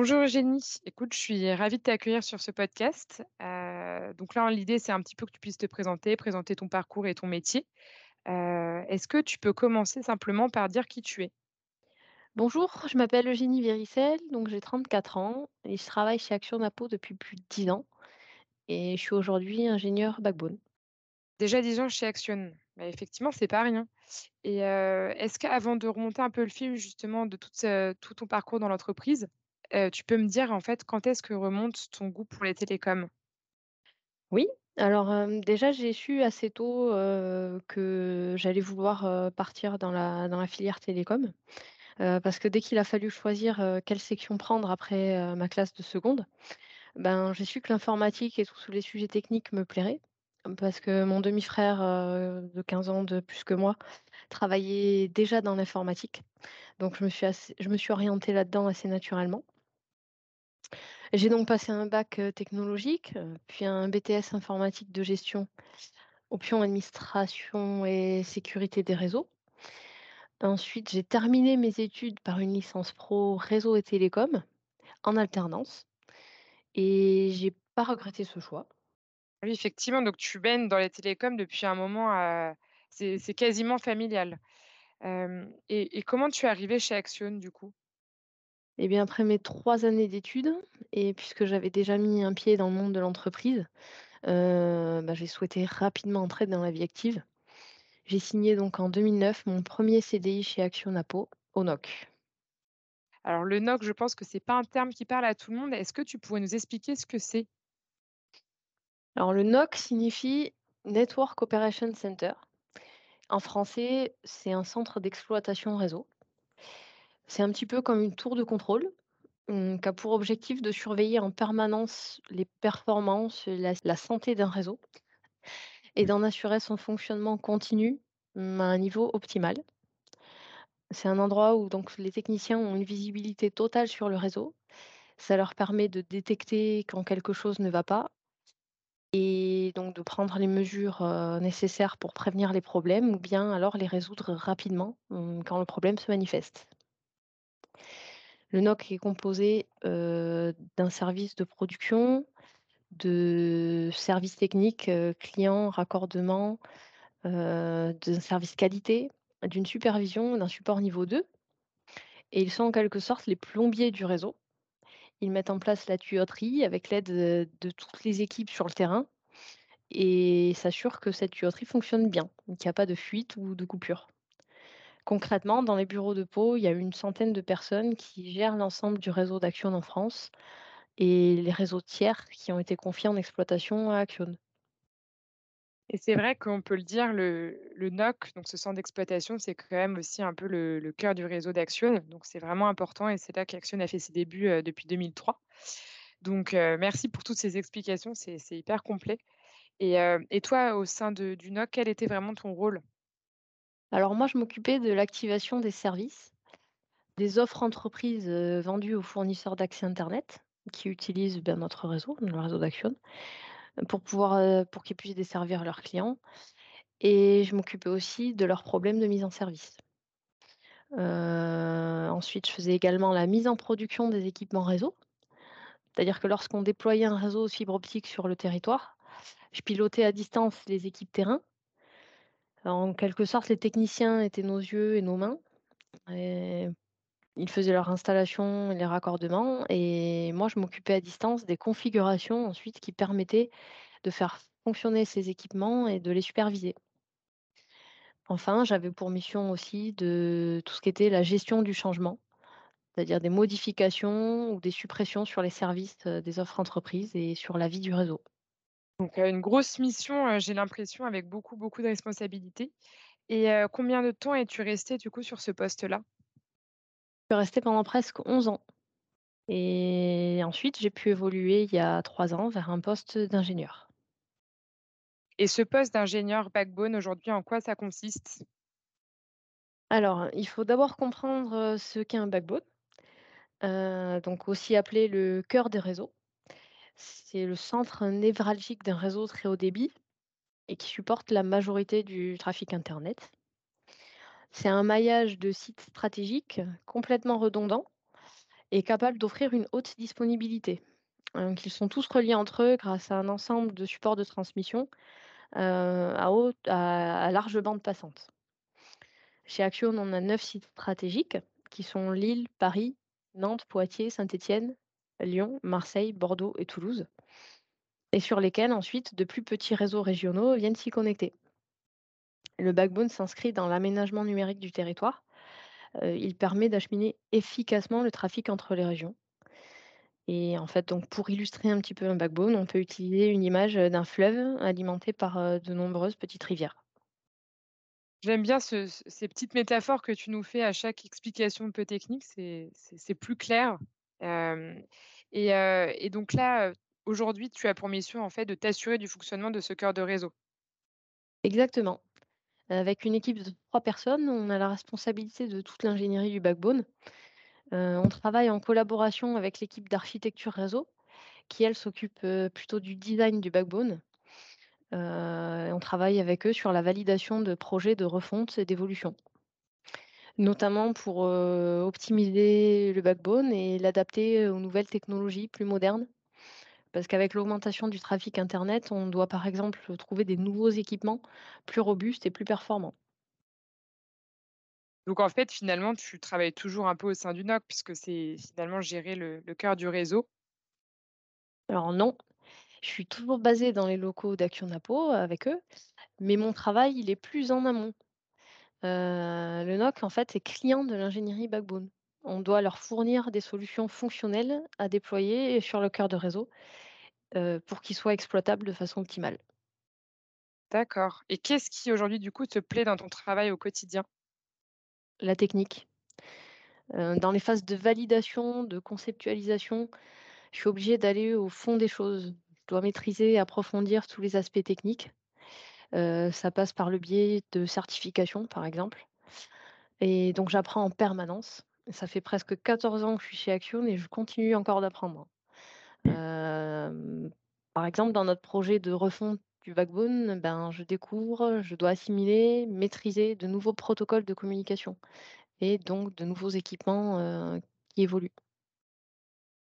Bonjour Eugénie, écoute, je suis ravie de t'accueillir sur ce podcast. Heu, donc là, l'idée, c'est un petit peu que tu puisses te présenter, présenter ton parcours et ton métier. Heu, est-ce que tu peux commencer simplement par dire qui tu es? Bonjour, je m'appelle Eugénie Véricel, donc j'ai 34 ans et je travaille chez Action Napo depuis plus de 10 ans et je suis aujourd'hui ingénieure backbone. Déjà 10 ans chez Action, bah, effectivement, c'est pas rien et heu, est-ce qu'avant de remonter un peu le fil justement de tout ton parcours dans l'entreprise, tu peux me dire en fait quand est-ce que remonte ton goût pour les télécoms? Oui, alors déjà j'ai su assez tôt, que j'allais vouloir, partir dans la dans la filière télécom, parce que dès qu'il a fallu choisir, quelle section prendre après, ma classe de seconde, ben, j'ai su que l'informatique et tous les sujets techniques me plairaient. Parce que mon demi-frère, de 15 ans de plus que moi, travaillait déjà dans l'informatique. Donc je me suis je me suis orientée là-dedans assez naturellement. J'ai donc passé un bac, technologique, puis un BTS informatique de gestion, option administration et sécurité des réseaux. Ensuite, j'ai terminé mes études par une licence pro réseau et télécom en alternance et j'ai pas regretté ce choix. Oui, effectivement, donc tu baignes dans les télécoms depuis un moment, c'est quasiment familial. Et et comment tu es arrivée chez Action du coup? Et bien, après mes 3 années d'études et puisque j'avais déjà mis un pied dans le monde de l'entreprise, heu, bah, j'ai souhaité rapidement entrer dans la vie active. J'ai signé donc en 2009 mon premier CDI chez Action Napo, au NOC. Alors le NOC, je pense que c'est pas un terme qui parle à tout le monde. Est-ce que tu pourrais nous expliquer ce que c'est? Alors le NOC signifie Network Operation Center. En français, c'est un centre d'exploitation réseau. C'est un petit peu comme une tour de contrôle, mmh, qui a pour objectif de surveiller en permanence les performances, la la santé d'un réseau et d'en assurer son fonctionnement continu, mmh, à un niveau optimal. C'est un endroit où donc les techniciens ont une visibilité totale sur le réseau. Ça leur permet de détecter quand quelque chose ne va pas et donc de prendre les mesures, nécessaires pour prévenir les problèmes ou bien alors les résoudre rapidement, mmh, quand le problème se manifeste. Le NOC est composé, d'un service de production, de services techniques, clients, raccordement, heu, d'un service qualité, d'une supervision, d'un support niveau 2 et ils sont en quelque sorte les plombiers du réseau. Ils mettent en place la tuyauterie avec l'aide, de toutes les équipes sur le terrain et s'assurent que cette tuyauterie fonctionne bien, qu'il y a pas de fuite ou de coupure. Concrètement, dans les bureaux de Pau, il y a une centaine de personnes qui gèrent l'ensemble du réseau d'Action en France et les réseaux tiers qui ont été confiés en exploitation à Action. Et c'est vrai qu'on peut le dire, le NOC, donc ce centre d'exploitation, c'est quand même aussi un peu le cœur du réseau d'Action. Donc c'est vraiment important et c'est là qu'Action a fait ses débuts, heu, depuis 2003. Donc heu, merci pour toutes ces explications, c'est hyper complet et heu et toi, au sein du NOC, quel était vraiment ton rôle? Alors moi, je m'occupais de l'activation des services, des offres entreprises vendues aux fournisseurs d'accès Internet qui utilisent ben, notre réseau, le réseau d'Action, pour pouvoir qu'ils puissent desservir leurs clients. Et je m'occupais aussi de leurs problèmes de mise en service. Ensuite, je faisais également la mise en production des équipements réseau, c'est-à-dire que lorsqu'on déployait un réseau fibre optique sur le territoire, je pilotais à distance les équipes terrain. En quelque sorte, les techniciens étaient nos yeux et nos mains. Ils faisaient leur installation et les raccordements et moi, je m'occupais à distance des configurations ensuite qui permettaient de faire fonctionner ces équipements et de les superviser. Enfin, j'avais pour mission aussi de tout ce qui était la gestion du changement, c'est-à-dire des modifications ou des suppressions sur les services euh, des offres entreprises et sur la vie du réseau. Donc une grosse mission, j'ai l'impression avec beaucoup, beaucoup de responsabilités et combien de temps es-tu restée du coup sur ce poste-là? Je suis restée pendant presque 11 ans et ensuite j'ai pu évoluer il y a 3 ans vers un poste d'ingénieur. Et ce poste d'ingénieur backbone aujourd'hui, en quoi ça consiste? Alors, il faut d'abord comprendre ce qu'est un backbone. Donc aussi appelé le cœur des réseaux. C'est le centre névralgique d'un réseau très haut débit et qui supporte la majorité du trafic internet. C'est un maillage de sites stratégiques complètement redondant est capable d'offrir une haute disponibilité. Donc, ils sont tous reliés entre eux grâce à un ensemble de supports de transmission euh, à, haute, à large bande passante. Chez Action, on a neuf sites stratégiques qui sont Lille, Paris, Nantes, Poitiers, Saint-Étienne, Lyon, Marseille, Bordeaux et Toulouse, et sur lesquels ensuite de plus petits réseaux régionaux viennent s'y connecter. Le backbone s'inscrit dans l'aménagement numérique du territoire. Il permet d'acheminer efficacement le trafic entre les régions. Et en fait, donc pour illustrer un petit peu un backbone, on peut utiliser une image d'un fleuve alimenté par de nombreuses petites rivières. J'aime bien ce ce ces petites métaphores que tu nous fais à chaque explication un peu technique, c'est plus clair. Et donc là, aujourd'hui, tu as pour mission, en fait, de t'assurer du fonctionnement de ce cœur de réseau. Exactement. Avec une équipe de trois personnes, on a la responsabilité de toute l'ingénierie du backbone. On travaille en collaboration avec l'équipe d'architecture réseau, qui elle s'occupe plutôt du design du backbone. On travaille avec eux sur la validation de projets de refonte et d'évolution, notamment pour euh, optimiser le backbone et l'adapter aux nouvelles technologies plus modernes. Parce qu'avec l'augmentation du trafic Internet, on doit par exemple trouver des nouveaux équipements plus robustes et plus performants. Donc en fait, finalement, tu travailles toujours un peu au sein du NOC puisque c'est finalement gérer le le cœur du réseau? Alors non, je suis toujours basée dans les locaux d'Action Napo avec eux, mais mon travail, il est plus en amont. Le NOC, en fait, est client de l'ingénierie backbone. On doit leur fournir des solutions fonctionnelles à déployer sur le cœur de réseau, pour qu'ils soient exploitables de façon optimale. D'accord et qu'est-ce qui aujourd'hui, du coup, te plaît dans ton travail au quotidien? La technique, dans les phases de validation, de conceptualisation, je suis obligée d'aller au fond des choses. Je dois maîtriser et approfondir tous les aspects techniques. Ça passe par le biais de certifications, par exemple et donc j'apprends en permanence. Ça fait presque 14 ans que je suis chez Action et je continue encore d'apprendre. Hem, par exemple, dans notre projet de refonte du backbone, ben, je découvre, je dois assimiler, maîtriser de nouveaux protocoles de communication et donc de nouveaux équipements, qui évoluent.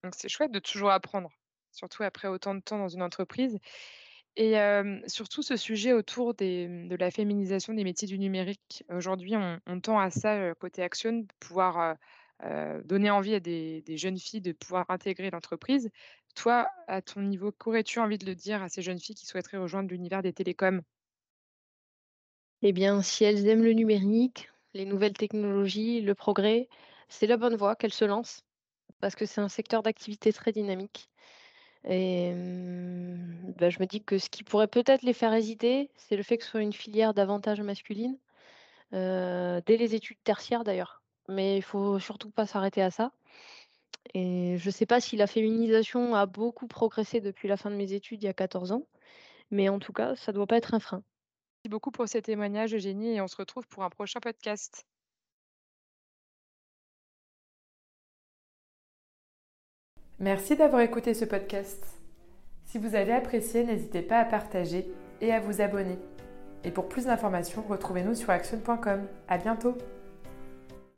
Donc c'est chouette de toujours apprendre, surtout après autant de temps dans une entreprise et surtout ce sujet autour mmh, de la féminisation des métiers du numérique. Aujourd'hui, on tend à ça, côté Action, de pouvoir, donner envie à des jeunes filles de pouvoir intégrer l'entreprise. Toi, à ton niveau, qu'aurais-tu envie de le dire à ces jeunes filles qui souhaiteraient rejoindre l'univers des télécoms? Eh bien, si elles aiment le numérique, les nouvelles technologies, le progrès, c'est la bonne voie qu'elles se lancent parce que c'est un secteur d'activité très dynamique et bah, je me dis que ce qui pourrait peut-être les faire hésiter, c'est le fait que ce soit une filière davantage masculine, dès les études tertiaires d'ailleurs. Mais il faut surtout pas s'arrêter à ça et je ne sais pas si la féminisation a beaucoup progressé depuis la fin de mes études il y a 14 ans, mais en tout cas, ça doit pas être un frein. Merci beaucoup pour ces témoignages, Eugénie et on se retrouve pour un prochain podcast. Merci d'avoir écouté ce podcast. Si vous avez apprécié, n'hésitez pas à partager et à vous abonner. Et pour plus d'informations, retrouvez-nous sur action.com. À bientôt!